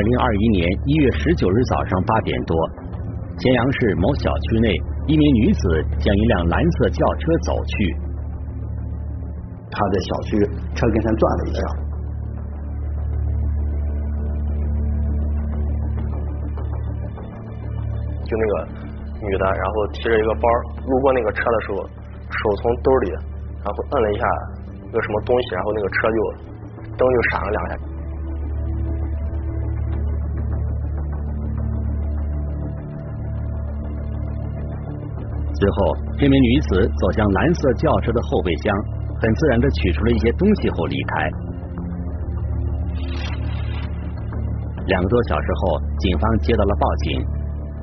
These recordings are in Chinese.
二零二一年一月十九日早上八点多，咸阳市某小区内，一名女子将一辆蓝色轿车走去。她在小区车跟前转了一下，就那个女的，然后提着一个包路过那个车的时候，手从兜里，然后摁了一下一个什么东西，然后那个车就灯就闪了两下。随后，这名女子走向蓝色轿车的后备箱，很自然的取出了一些东西后离开。两个多小时后，警方接到了报警，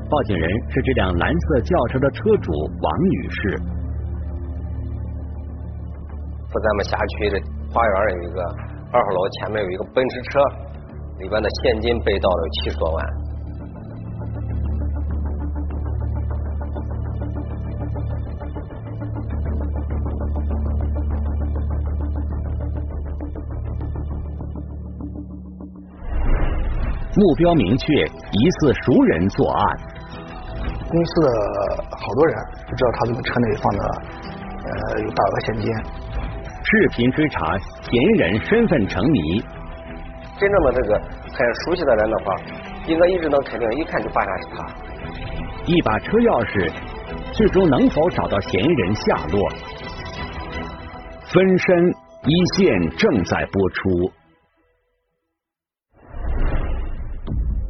报警人是这辆蓝色轿车的车主王女士。说咱们辖区的花园有一个二号楼前面有一个奔驰车，里边的现金被盗了七十多万。目标明确，疑似熟人作案。公司的好多人不知道他这个车内放的呃有大额现金。视频追查嫌疑人身份成谜。真正的这个很熟悉的人的话，应该一直能肯定，一看就发现是他。一把车钥匙，最终能否找到嫌疑人下落？分身一线正在播出。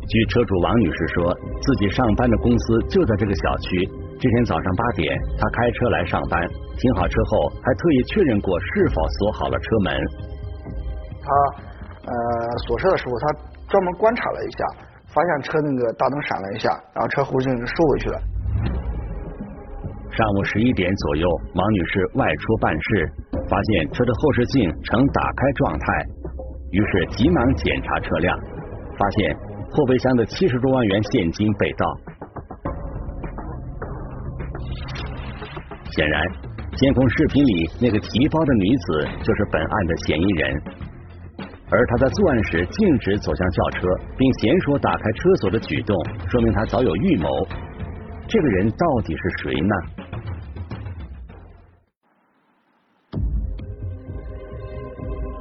据车主王女士说，自己上班的公司就在这个小区。这天早上八点，她开车来上班，停好车后还特意确认过是否锁好了车门。她呃锁车的时候，她专门观察了一下，发现车那个大灯闪了一下，然后车后视镜收回去了。上午十一点左右，王女士外出办事，发现车的后视镜呈打开状态，于是急忙检查车辆，发现。后备箱的七十多万元现金被盗，显然，监控视频里那个提包的女子就是本案的嫌疑人，而他在作案时径直走向轿车，并娴熟打开车锁的举动，说明他早有预谋。这个人到底是谁呢？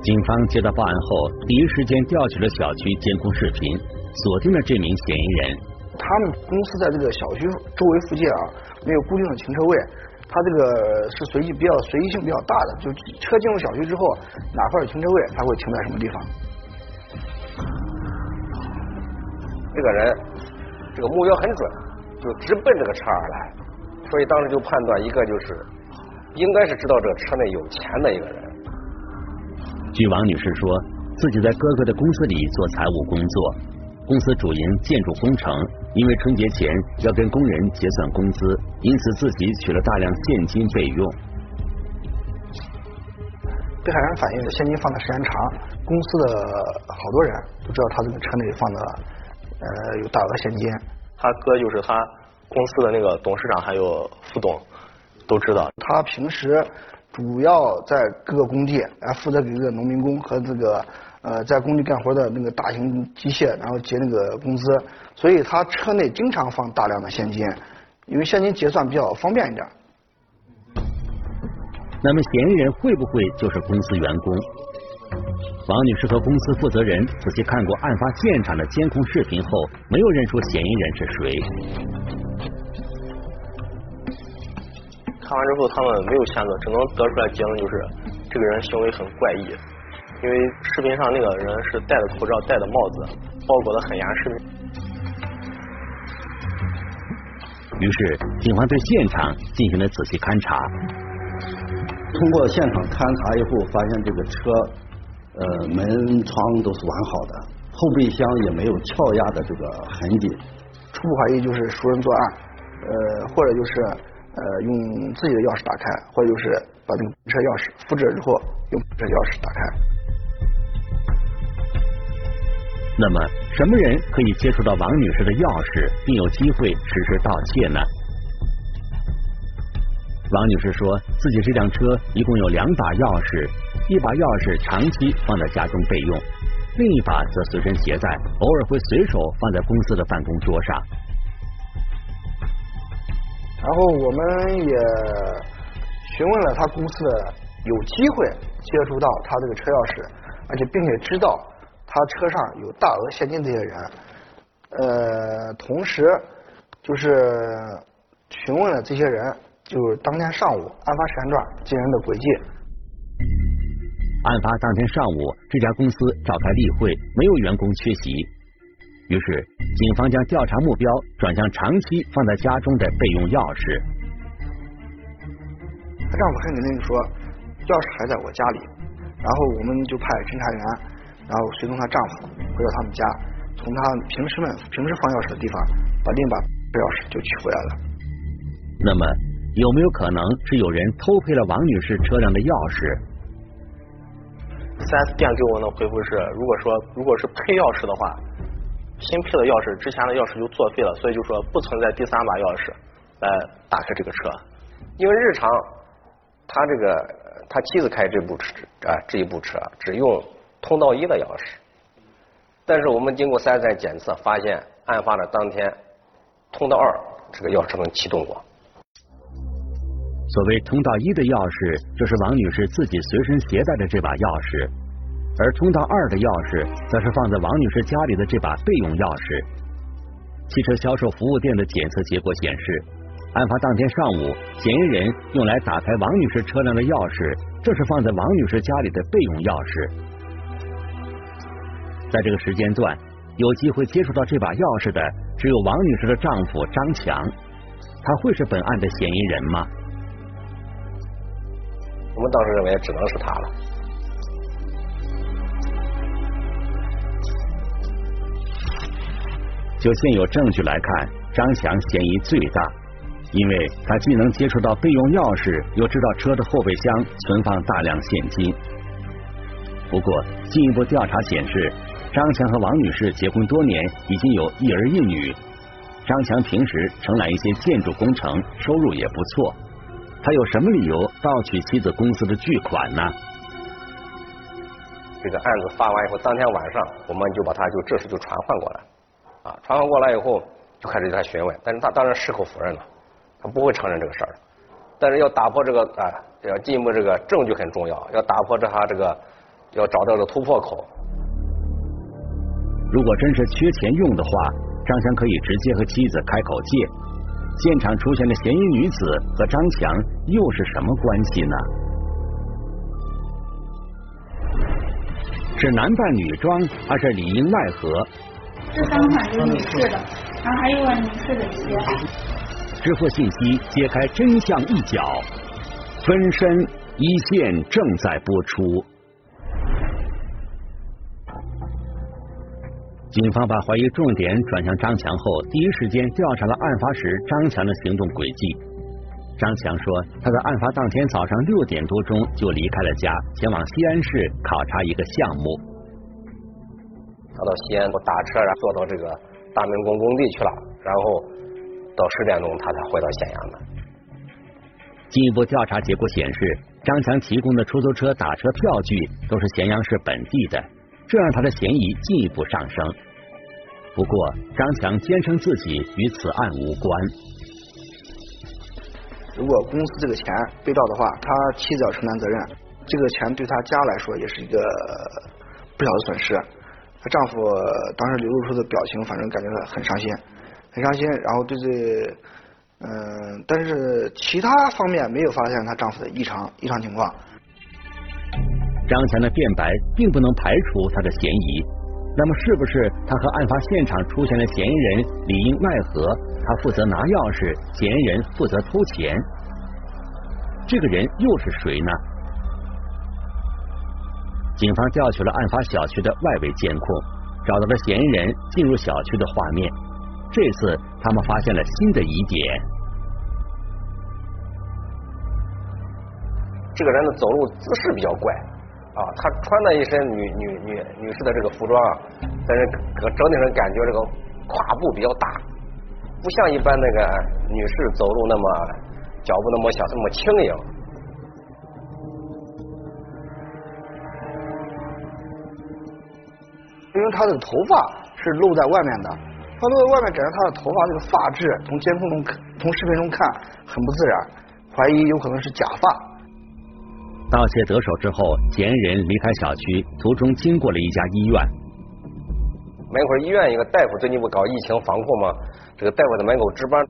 警方接到报案后，第一时间调取了小区监控视频。锁定了这名嫌疑人。他们公司在这个小区周围附近啊，没有固定的停车位，他这个是随机比较随机性比较大的，就车进入小区之后，哪块有停车位，他会停在什么地方。这个人这个目标很准，就直奔这个车而来，所以当时就判断一个就是应该是知道这个车内有钱的一个人。据王女士说，自己在哥哥的公司里做财务工作。公司主营建筑工程，因为春节前要跟工人结算工资，因此自己取了大量现金备用。被害人反映现金放的时间长，公司的好多人都知道他这个车内放的呃有大额现金。他哥就是他公司的那个董事长还有副董都知道。他平时主要在各个工地来负责给这个农民工和这个。呃，在工地干活的那个大型机械，然后结那个工资，所以他车内经常放大量的现金，因为现金结算比较方便一点。那么嫌疑人会不会就是公司员工？王女士和公司负责人仔细看过案发现场的监控视频后，没有认出嫌疑人是谁。看完之后，他们没有线索，只能得出来结论就是这个人行为很怪异。因为视频上那个人是戴着口罩、戴着帽子，包裹的很严实。于是，警方对现场进行了仔细勘查。通过现场勘查以后，发现这个车呃门窗都是完好的，后备箱也没有撬压的这个痕迹。初步怀疑就是熟人作案，呃，或者就是呃用自己的钥匙打开，或者就是把这个车钥匙复制之后用这钥匙打开。那么，什么人可以接触到王女士的钥匙，并有机会实施盗窃呢？王女士说自己这辆车一共有两把钥匙，一把钥匙长期放在家中备用，另一把则随身携带，偶尔会随手放在公司的办公桌上。然后我们也询问了他公司的有机会接触到他这个车钥匙，而且并且知道他车上有大额现金这些人，呃，同时就是询问了这些人，就是当天上午案发时间段这些人的轨迹。案发当天上午，这家公司召开例会，没有员工缺席。于是，警方将调查目标转向长期放在家中的备用钥匙。她丈夫很肯定说，钥匙还在我家里。然后我们就派侦查员，然后随同她丈夫回到他们家，从她平时们平时放钥匙的地方把另一把钥匙就取回来了。那么，有没有可能是有人偷配了王女士车辆的钥匙？四 S 店给我的回复是，如果说如果是配钥匙的话，新配的钥匙之前的钥匙就作废了，所以就说不存在第三把钥匙来打开这个车。因为日常他这个他妻子开这部车啊这一部车只用通道一的钥匙，但是我们经过四 S 店检测发现，案发的当天通道二这个钥匙能启动过。所谓通道一的钥匙，就是王女士自己随身携带的这把钥匙；而通道二的钥匙，则是放在王女士家里的这把备用钥匙。汽车销售服务店的检测结果显示，案发当天上午，嫌疑人用来打开王女士车辆的钥匙，正是放在王女士家里的备用钥匙。在这个时间段，有机会接触到这把钥匙的，只有王女士的丈夫张强。他会是本案的嫌疑人吗？我们当时认为只能是他了。就现有证据来看，张强嫌疑最大，因为他既能接触到备用钥匙，又知道车的后备箱存放大量现金。不过，进一步调查显示，张强和王女士结婚多年，已经有一儿一女。张强平时承揽一些建筑工程，收入也不错。他有什么理由盗取妻子公司的巨款呢？这个案子发完以后，当天晚上我们就把他就这时就传唤过来，啊，传唤过来以后就开始对他询问，但是他当然矢口否认了，他不会承认这个事儿。但是要打破这个啊，要进一步这个证据很重要，要打破这他这个要找到的突破口。如果真是缺钱用的话，张强可以直接和妻子开口借。现场出现的嫌疑女子和张强又是什么关系呢？是男扮女装还是里应外合？这三款是女士的，然后还有个女士的鞋。支付信息揭开真相一角，分身一线正在播出。警方把怀疑重点转向张强后，第一时间调查了案发时张强的行动轨迹。张强说，他在案发当天早上六点多钟就离开了家，前往西安市考察一个项目。他到西安，我打车然后坐到这个大明宫工地去了，然后到十点钟他才回到咸阳的。进一步调查结果显示，张强提供的出租车打车票据都是咸阳市本地的，这让他的嫌疑进一步上升。不过，张强坚称自己与此案无关。如果公司这个钱被盗的话，他妻子要承担责任。这个钱对他家来说也是一个不小的损失。她丈夫当时流露出的表情，反正感觉很伤心，很伤心。然后对这，嗯，但是其他方面没有发现她丈夫的异常异常情况。张强的辩白并不能排除他的嫌疑。那么是不是他和案发现场出现的嫌疑人里应外合？他负责拿钥匙，嫌疑人负责偷钱。这个人又是谁呢？警方调取了案发小区的外围监控，找到了嫌疑人进入小区的画面。这次他们发现了新的疑点。这个人的走路姿势比较怪。啊，她穿的一身女女女女士的这个服装啊，但是整体上感觉这个胯部比较大，不像一般那个女士走路那么脚步那么小，那么轻盈。因为他的头发是露在外面的，他露在外面感觉他的头发这个发质，从监控中，从视频中看很不自然，怀疑有可能是假发。盗窃得手之后，嫌疑人离开小区，途中经过了一家医院。门口医院一个大夫最近不搞疫情防控吗？这个大夫在门口值班。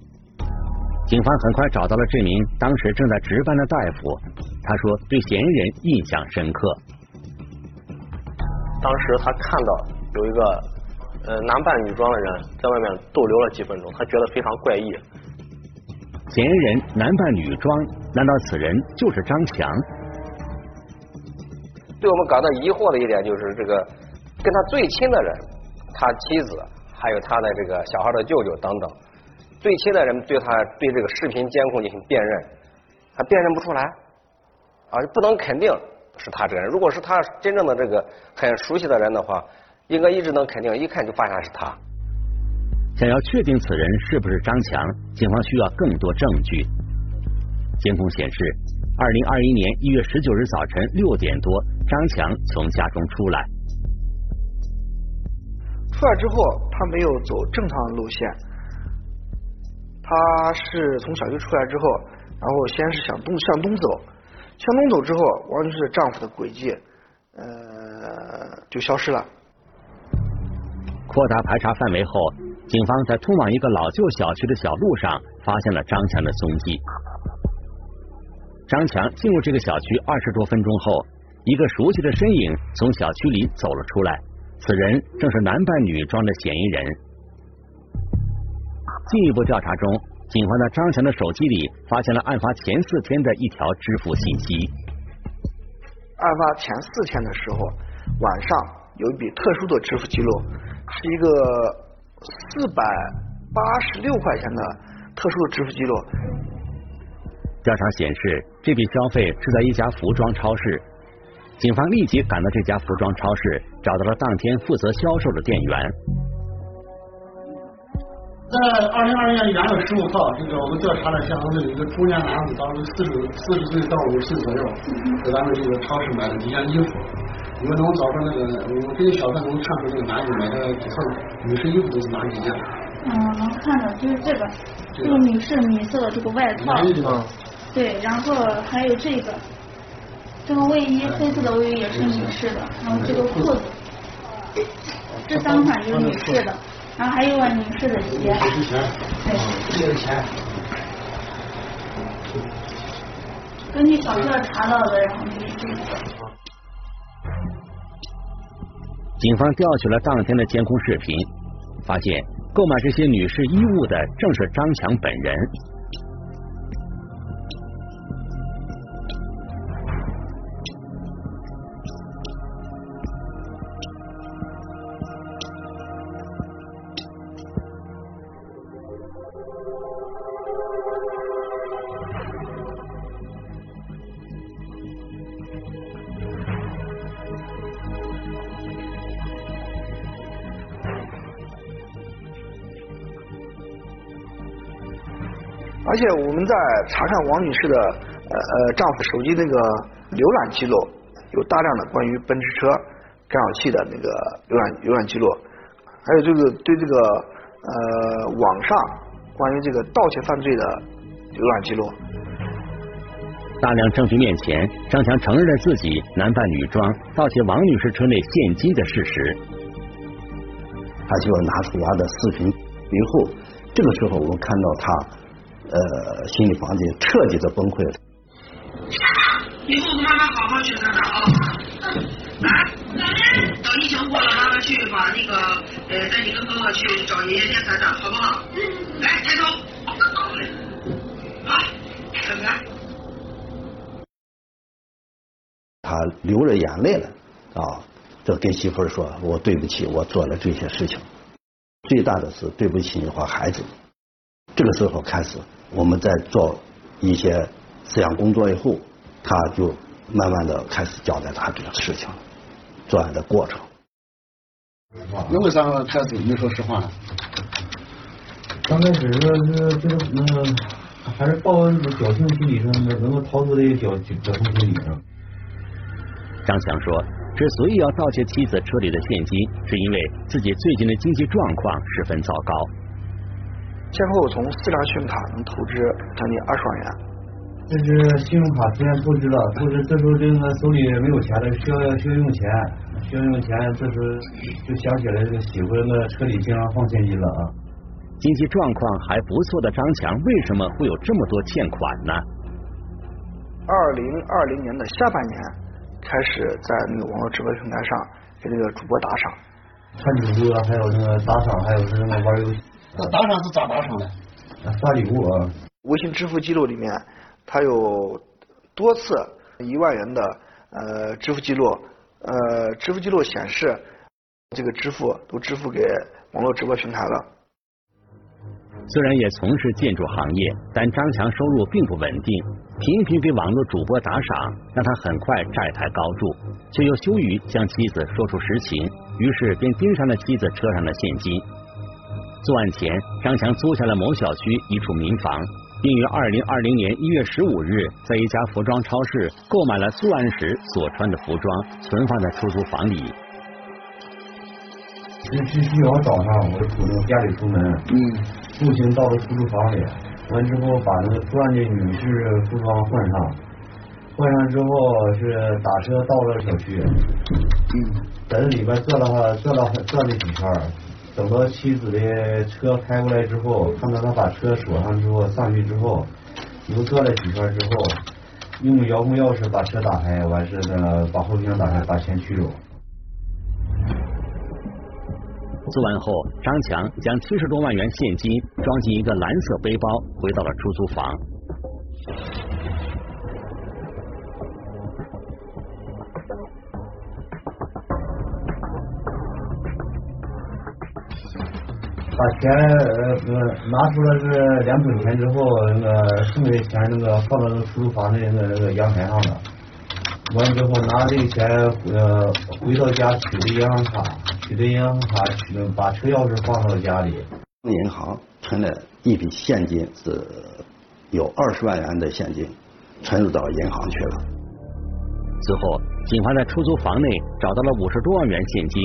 警方很快找到了这名当时正在值班的大夫，他说对嫌疑人印象深刻。当时他看到有一个呃男扮女装的人在外面逗留了几分钟，他觉得非常怪异。嫌疑人男扮女装，难道此人就是张强？对我们感到疑惑的一点就是这个跟他最亲的人，他妻子还有他的这个小孩的舅舅等等，最亲的人对他对这个视频监控进行辨认，他辨认不出来啊，不能肯定是他这个人。如果是他真正的这个很熟悉的人的话，应该一直能肯定，一看就发现是他。想要确定此人是不是张强，警方需要更多证据。监控显示，二零二一年一月十九日早晨六点多。张强从家中出来，出来之后他没有走正常的路线，他是从小区出来之后，然后先是向东向东走，向东走之后，王女士丈夫的轨迹呃就消失了。扩大排查范围后，警方在通往一个老旧小区的小路上发现了张强的踪迹。张强进入这个小区二十多分钟后。一个熟悉的身影从小区里走了出来，此人正是男扮女装的嫌疑人。进一步调查中，警方在张强的手机里发现了案发前四天的一条支付信息。案发前四天的时候，晚上有一笔特殊的支付记录，是一个四百八十六块钱的特殊的支付记录。调查显示，这笔消费是在一家服装超市。警方立即赶到这家服装超市，找到了当天负责销售的店员。在二零二零年元月十五号，这个我们调查了现场的一个中年男子，当时四十四十岁到五十岁左右，在咱们这个超市买了几件衣服。因为能找出那个，我们根据小贩能看出这个男子买的几套女士衣服都是哪几件？嗯，能看到就是这个，这个女士米色的这个外套。对，然后还有这个。这个卫衣黑色的卫衣也是女士的，然后这个裤子，这三款就是女士的，然后还有女士的鞋，对，钱。根据小票查到的，然后就是这个。警方调取了当天的监控视频，发现购买这些女士衣物的正是张强本人。而且我们在查看王女士的呃呃丈夫手机那个浏览记录，有大量的关于奔驰车干扰器的那个浏览浏览记录，还有就是对这个呃网上关于这个盗窃犯罪的浏览记录。大量证据面前，张强承认了自己男扮女装盗窃王女士车内现金的事实。他就要拿出他的视频以后，这个时候我们看到他。呃，心理防线彻底的崩溃了。以后妈妈好好学着呢啊！来，等疫情过了，妈妈去把那个呃带你跟哥哥去找爷爷爷财产，好不好？来，抬头。好，拜拜。他流着眼泪了啊！就跟媳妇儿说：“我对不起，我做了这些事情。最大的是对不起你和孩子。”这个时候开始。我们在做一些思想工作以后，他就慢慢的开始交代他这个事情，作案的过程。那为啥开始没说实话呢？刚开始是这个那个还是抱着侥幸心理上，能够逃出这个侥侥幸心理上。张强说，之所以要盗窃妻子车里的现金，是因为自己最近的经济状况十分糟糕。先后从四张信用卡能透支将近二十万元。这是信用卡突然透支了，透支这时候这个手里没有钱了，需要需要用钱，需要用钱，这时候就想起来这个媳妇那车里经常放现金了啊。经济状况还不错的张强，为什么会有这么多欠款呢？二零二零年的下半年开始在那个网络直播平台上给那个主播打赏，看主播，还有那个打赏，还有是那个玩游戏。那打赏是咋打赏的？发礼物啊。微信支付记录里面，他有多次一万元的呃支付记录，呃支付记录显示这个支付都支付给网络直播平台了。虽然也从事建筑行业，但张强收入并不稳定，频频给网络主播打赏，让他很快债台高筑，却又羞于向妻子说出实情，于是便盯上了妻子车上的现金。作案前，张强租下了某小区一处民房，并于二零二零年一月十五日在一家服装超市购买了作案时所穿的服装，存放在出租房里。这是需要早上，我从家里出门，嗯，步行到了出租房里，完之后把那个作案的女士服装换上，换上之后是打车到了小区，嗯，在这里边转了转了转了几圈，等到妻子的车开过来之后，看到他把车锁上之后，上去之后又转了几圈之后，用遥控钥匙把车打开，完事呢把后备箱打开，把钱取走。作案后，张强将七十多万元现金装进一个蓝色背包，回到了出租房。把钱呃拿出了是两本钱之后，那个剩下的钱那个放到那个出租房的那个那个阳台上了。完之后拿这个钱呃回到家取的银行卡，取的银行卡取把车钥匙放到家里。银行存了一笔现金，是有二十万元的现金，存入到银行去了。之后，警方在出租房内找到了五十多万元现金。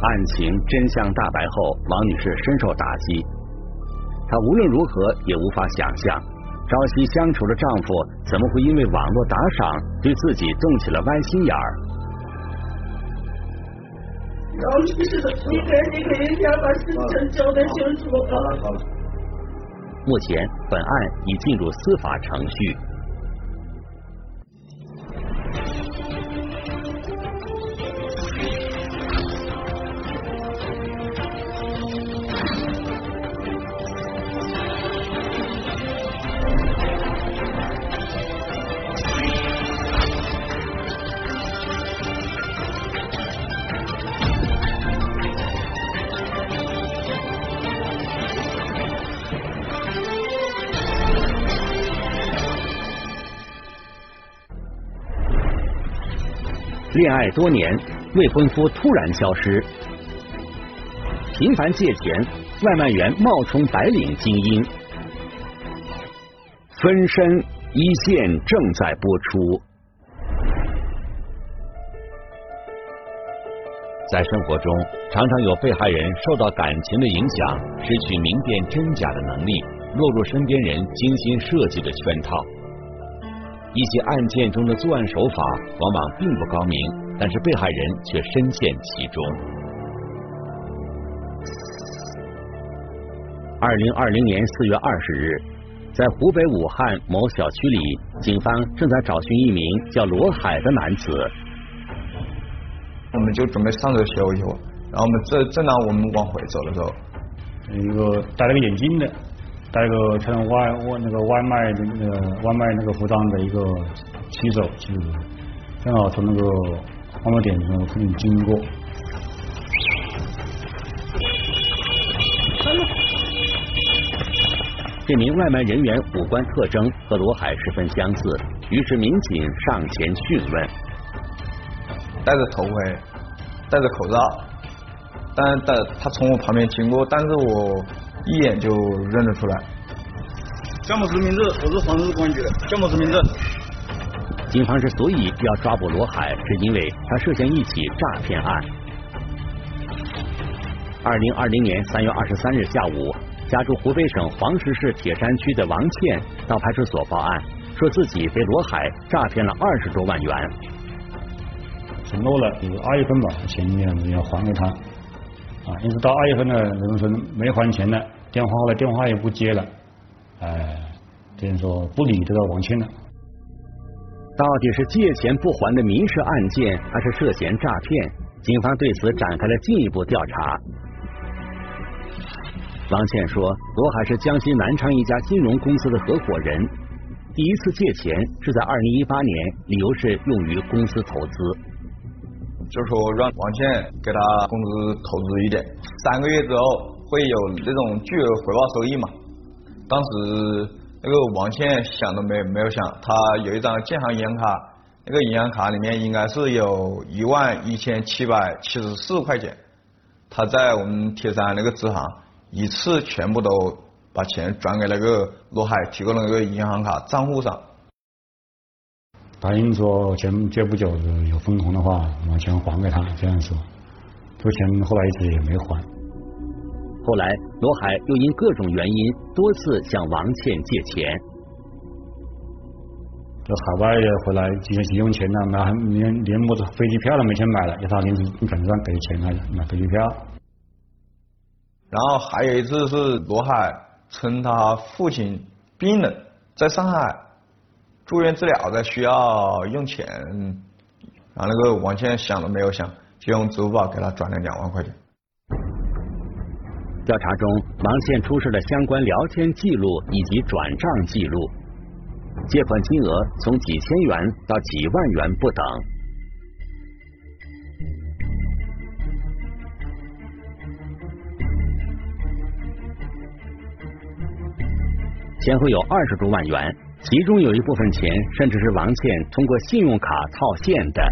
案情真相大白后，王女士深受打击，她无论如何也无法想象。朝夕相处的丈夫怎么会因为网络打赏对自己动起了歪心眼儿？老实的，你赶紧给人家把事情交代清楚吧。目前，本案已进入司法程序。恋爱多年，未婚夫突然消失，频繁借钱，外卖员冒充白领精英，分身一线正在播出。在生活中，常常有被害人受到感情的影响，失去明辨真假的能力，落入身边人精心设计的圈套。一些案件中的作案手法往往并不高明，但是被害人却深陷其中。二零二零年四月二十日，在湖北武汉某小区里，警方正在找寻一名叫罗海的男子。我们就准备上车休息会，然后我们正正当我们往回走的时候，一个戴了个眼镜的。带个穿外外那个外卖的那个外卖那个服装的一个骑手，骑手正好从那个外卖点上附近经过。这名外卖人员五官特征和罗海十分相似，于是民警上前讯问。戴着头盔，戴着口罩，但但他从我旁边经过，但是我。一眼就认得出来。叫么实名制？我是黄石公安局的。叫么实名制？警方之所以要抓捕罗海，是因为他涉嫌一起诈骗案。二零二零年三月二十三日下午，家住湖北省黄石市铁山区的王倩到派出所报案，说自己被罗海诈骗了二十多万元。承诺了，就是二月份吧，钱要要还给他。啊，因此到二月份呢，那种说没还钱了，电话后来电话也不接了，哎，等于说不理这个王倩了。到底是借钱不还的民事案件，还是涉嫌诈骗？警方对此展开了进一步调查。王倩说，罗海是江西南昌一家金融公司的合伙人，第一次借钱是在二零一八年，理由是用于公司投资。就是说让王倩给他公司投资一点，三个月之后会有那种巨额回报收益嘛？当时那个王倩想都没没有想，他有一张建行银行卡，那个银行卡里面应该是有一万一千七百七十四块钱，他在我们铁山那个支行一次全部都把钱转给那个罗海提供的那个银行卡账户上。答应说前这不久有分红的话，把钱还给他，这样说。这个钱后来一直也没还。后来罗海又因各种原因多次向王倩借钱。这海外回来这些急用钱呢，那连连么子飞机票都没钱买了，要他临时赶上给钱来买飞机票。然后还有一次是罗海称他父亲病了在上海。住院治疗的需要用钱，然后那个王倩想都没有想，就用支付宝给他转了两万块钱。调查中，王倩出示了相关聊天记录以及转账记录，借款金额从几千元到几万元不等。先后有二十多万元。其中有一部分钱，甚至是王倩通过信用卡套现的。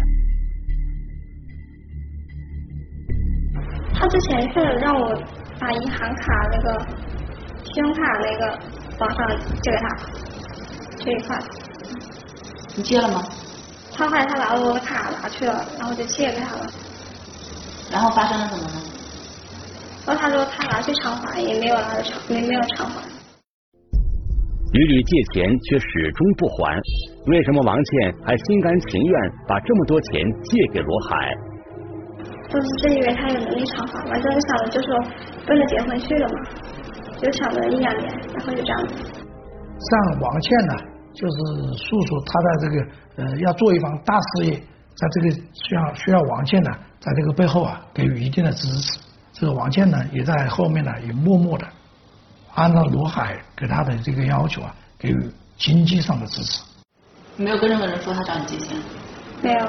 他之前是让我把银行卡那个信用卡那个网上借给他这一块。你借了吗？他后来他把我的卡拿去了，然后就借给他了。然后发生了什么呢？然后他说他拿去偿还，也没有拿去偿，没没有偿还。屡屡借钱却始终不还，为什么王倩还心甘情愿把这么多钱借给罗海？就是真以为他有能力偿还，反正想着就是奔着结婚去了嘛，就抢了一两年，然后就这样子。像王倩呢，就是诉说他在这个呃要做一番大事业，在这个需要需要王倩呢，在这个背后啊给予一定的支持。这个王倩呢也在后面呢也默默的。按照罗海给他的这个要求啊，给予经济上的支持。没有跟任何人说他找你借钱？没有。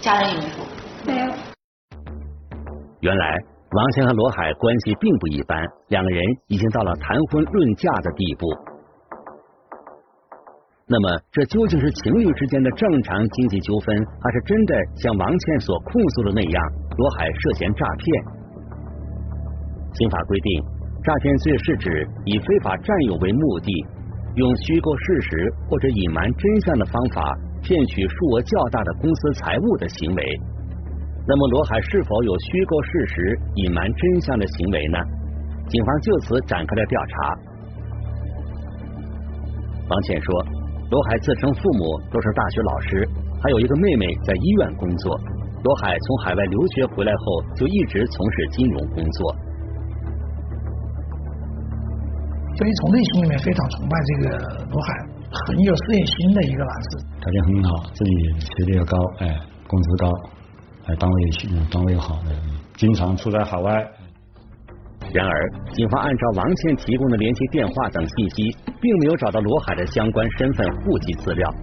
家人也没说？没有。原来王倩和罗海关系并不一般，两个人已经到了谈婚论嫁的地步。那么，这究竟是情侣之间的正常经济纠纷，还是真的像王倩所控诉的那样，罗海涉嫌诈骗？刑法规定。诈骗罪是指以非法占有为目的，用虚构事实或者隐瞒真相的方法骗取数额较大的公司财物的行为。那么罗海是否有虚构事实、隐瞒真相的行为呢？警方就此展开了调查。王倩说，罗海自称父母都是大学老师，还有一个妹妹在医院工作。罗海从海外留学回来后，就一直从事金融工作。所以从内心里面非常崇拜这个罗海，很有事业心的一个男士。条件很好，自己学历又高，哎，工资高，哎，单位单位又好，经常出在海外。然而，警方按照王倩提供的联系电话等信息，并没有找到罗海的相关身份、户籍资料。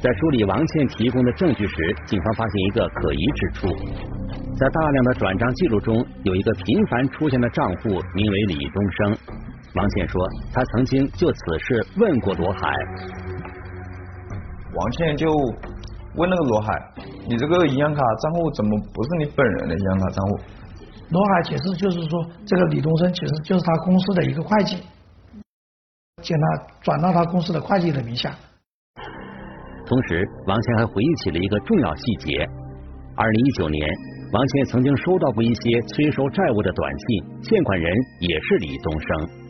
在梳理王倩提供的证据时，警方发现一个可疑之处：在大量的转账记录中，有一个频繁出现的账户，名为李东升。王倩说，她曾经就此事问过罗海。王倩就问那个罗海：“你这个银行卡账户怎么不是你本人的银行卡账户？”罗海解释就是说，这个李东升其实就是他公司的一个会计，将他转到他公司的会计的名下。同时，王倩还回忆起了一个重要细节：二零一九年，王倩曾经收到过一些催收债务的短信，欠款人也是李东升。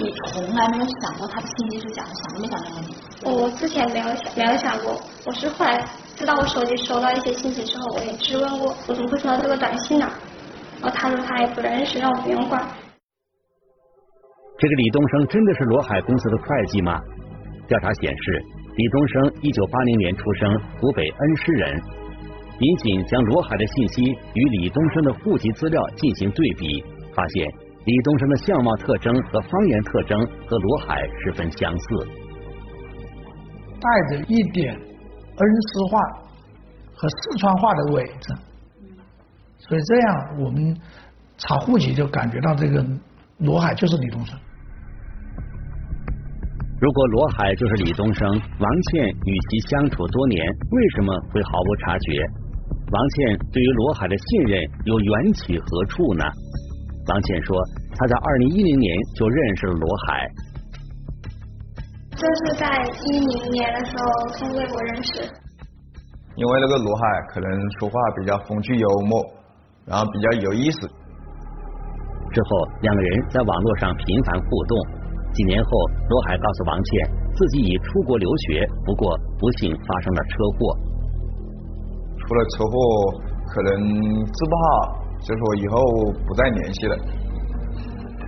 你从来没有想过他的信息是假的，想都没想这个问题。我之前没有想没有想过，我是后来知道我手机收到一些信息之后，我也质问过，我怎么会收到这个短信呢？然后他说他也不认识，让我不用管。这个李东升真的是罗海公司的会计吗？调查显示，李东升一九八零年出生，湖北恩施人。民警将罗海的信息与李东升的户籍资料进行对比，发现李东升的相貌特征和方言特征和罗海十分相似。带着一点恩施话和四川话的尾子，所以这样我们查户籍就感觉到这个罗海就是李东升。如果罗海就是李东升，王倩与其相处多年，为什么会毫无察觉？王倩对于罗海的信任又缘起何处呢？王倩说，她在二零一零年就认识了罗海。就是在一零年的时候通过微博认识。因为那个罗海可能说话比较风趣幽默，然后比较有意思。之后两个人在网络上频繁互动。几年后，罗海告诉王倩，自己已出国留学，不过不幸发生了车祸。出了车祸，可能治不好，就说以后不再联系了。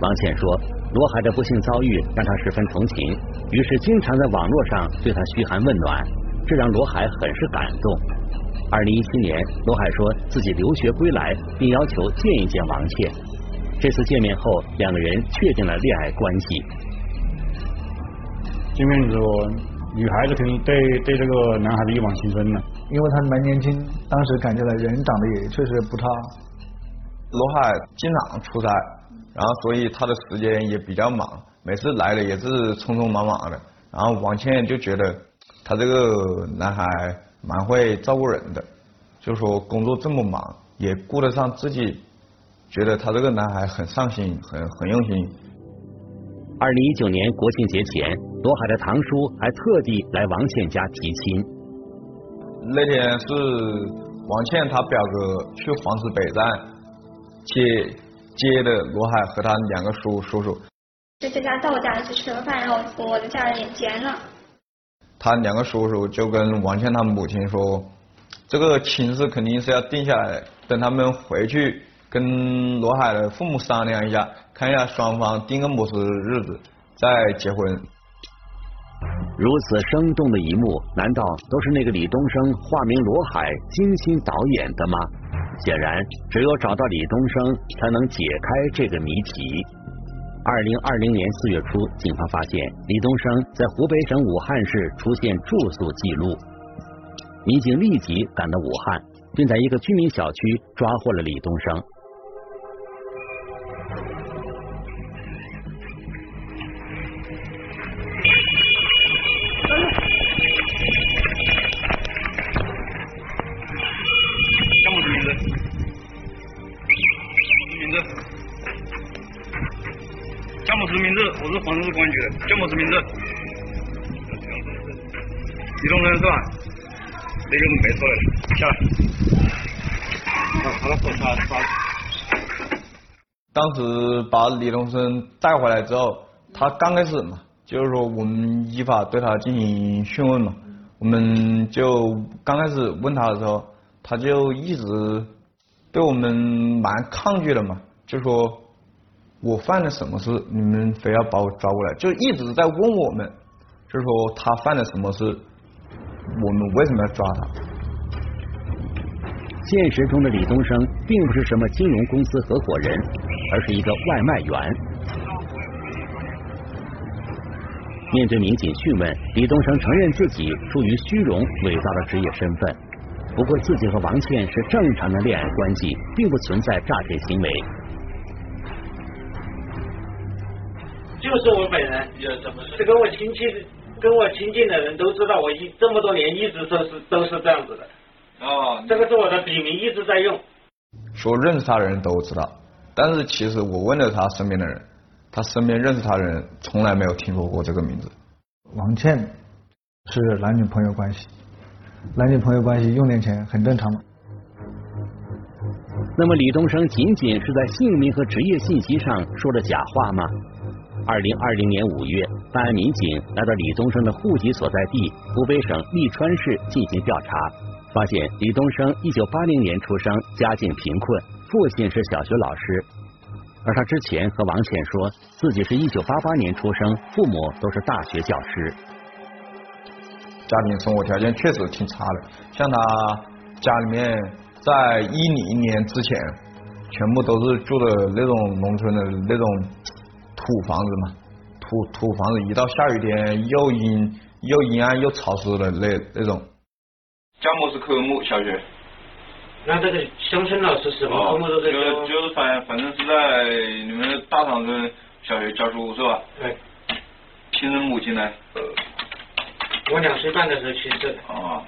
王倩说，罗海的不幸遭遇让她十分同情。于是经常在网络上对他嘘寒问暖，这让罗海很是感动。二零一七年，罗海说自己留学归来，并要求见一见王倩。这次见面后，两个人确定了恋爱关系。见面之后，女孩子肯定对对这个男孩子一往情深了，因为他蛮年轻，当时感觉到人长得也确实不差。罗海经常出差，然后所以他的时间也比较忙。每次来了也是匆匆忙忙的，然后王倩就觉得他这个男孩蛮会照顾人的，就说工作这么忙也顾得上自己，觉得他这个男孩很上心，很很用心。二零一九年国庆节前，罗海的堂叔还特地来王倩家提亲。那天是王倩他表哥去黄石北站接接的罗海和他两个叔叔叔。就在家到我家里去吃了饭，然后我的家人也见了。他两个叔叔就跟王倩他母亲说，这个亲事肯定是要定下来，等他们回去跟罗海的父母商量一下，看一下双方定个么子日子再结婚。如此生动的一幕，难道都是那个李东升化名罗海精心导演的吗？显然，只有找到李东升，才能解开这个谜题。二零二零年四月初，警方发现李东升在湖北省武汉市出现住宿记录，民警立即赶到武汉，并在一个居民小区抓获了李东升。公安局的，叫么子名字？李东生是吧？那个没错的，下来。好了，我查查。当时把李东升带回来之后，他刚开始嘛，就是说我们依法对他进行讯问嘛，我们就刚开始问他的时候，他就一直对我们蛮抗拒的嘛，就说。我犯了什么事？你们非要把我抓过来？就一直在问我们，就是说他犯了什么事，我们为什么要抓他？现实中的李东升并不是什么金融公司合伙人，而是一个外卖员。面对民警讯问，李东升承认自己出于虚荣伪造了职业身份，不过自己和王倩是正常的恋爱关系，并不存在诈骗行为。就是我本人，这跟我亲戚、跟我亲近的人都知道，我一这么多年一直都是都是这样子的。哦，这个是我的笔名，一直在用。说认识他的人都知道，但是其实我问了他身边的人，他身边认识他的人从来没有听说过这个名字。王倩是男女朋友关系，男女朋友关系用点钱很正常嘛。那么李东升仅仅是在姓名和职业信息上说了假话吗？二零二零年五月，办案民警来到李东升的户籍所在地湖北省利川市进行调查，发现李东升一九八零年出生，家境贫困，父亲是小学老师，而他之前和王倩说自己是一九八八年出生，父母都是大学教师。家庭生活条件确实挺差的，像他家里面在一零年之前，全部都是住的那种农村的那种土房子嘛，土土房子，一到下雨天又阴又阴暗又潮湿的那那种。教么是科目小学？那这个乡村老师什么科目都在教？就就是反反正是在你们大长村小学教书是吧？对。亲生母亲呢？我两岁半的时候去世的。哦，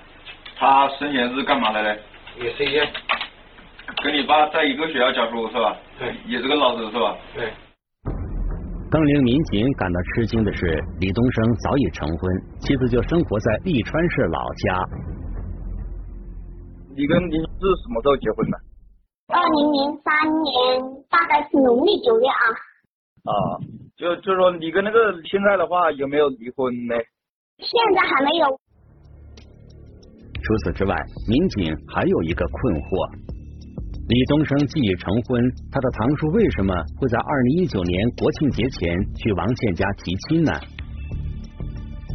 他生前是干嘛的呢？也是一样。跟你爸在一个学校教书是吧？对。也是个老师是吧？对。更令民警感到吃惊的是，李东升早已成婚，妻子就生活在利川市老家。你跟您是什么时候结婚的？二零零三年，大概是农历九月啊。啊，就就说你跟那个现在的话有没有离婚呢？现在还没有。除此之外，民警还有一个困惑：李东升既已成婚，他的堂叔为什么会在二零一九年国庆节前去王倩家提亲呢？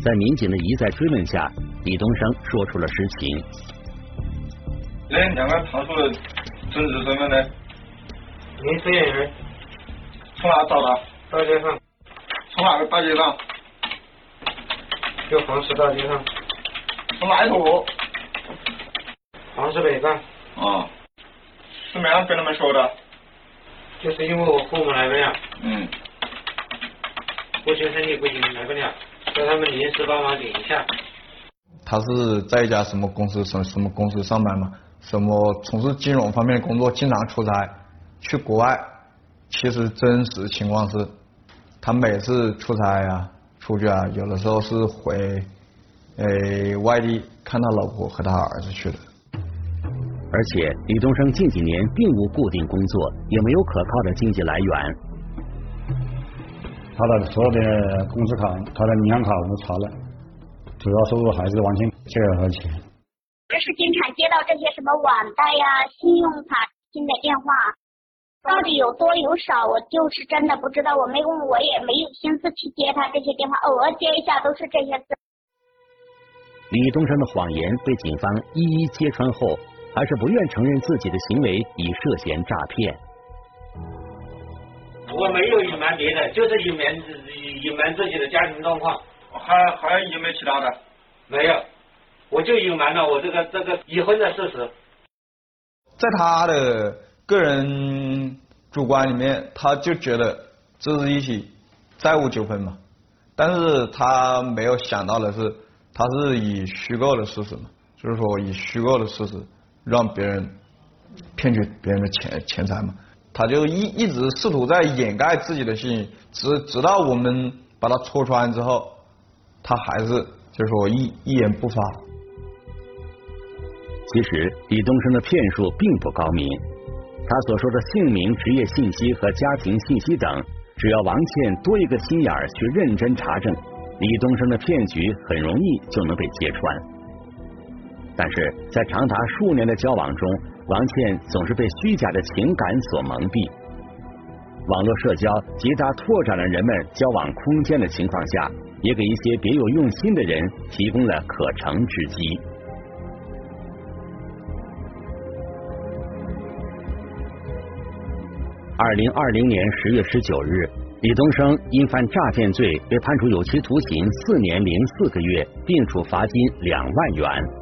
在民警的一再追问下，李东升说出了实情。那两个堂叔的真实身份呢？临时演员。从哪找的？大街上。从哪个大街上？就黄石大街上。从哪一坨？黄石北站。啊。怎么样跟他们说的？就是因为我父母来不了。嗯。父亲身体不行来不了，叫他们临时帮忙顶一下。他是在一家什么公司什什么公司上班嘛？什么从事金融方面的工作，经常出差去国外。其实真实情况是，他每次出差啊、出去啊，有的时候是回诶外地看他老婆和他儿子去的。而且李东升近几年并无固定工作，也没有可靠的经济来源。他的所有的工资卡、他的银行卡我都查了，主要收入还是王倩借了他的钱。就是经常接到这些什么网贷呀、信用卡新的电话，到底有多有少，我就是真的不知道。我没问，我也没有心思去接他这些电话，偶尔接一下都是这些字。李东升的谎言被警方一一揭穿后，还是不愿承认自己的行为已涉嫌诈骗。我没有隐瞒别的，就是隐瞒隐瞒自己的家庭状况。还还有没有其他的？没有。我就隐瞒了我这个这个已婚的事实，在他的个人主观里面，他就觉得这是一起债务纠纷嘛，但是他没有想到的是，他是以虚构的事实嘛，就是说以虚构的事实让别人骗取别人的钱钱财嘛，他就一一直试图在掩盖自己的信息，直直到我们把他戳穿之后，他还是就是说一一言不发。其实李东升的骗术并不高明，他所说的姓名、职业信息和家庭信息等，只要王倩多一个心眼儿去认真查证，李东升的骗局很容易就能被揭穿。但是在长达数年的交往中，王倩总是被虚假的情感所蒙蔽。网络社交极大拓展了人们交往空间的情况下，也给一些别有用心的人提供了可乘之机。二零二零年十月十九日，李东升因犯诈骗罪被判处有期徒刑四年零四个月，并处罚金两万元。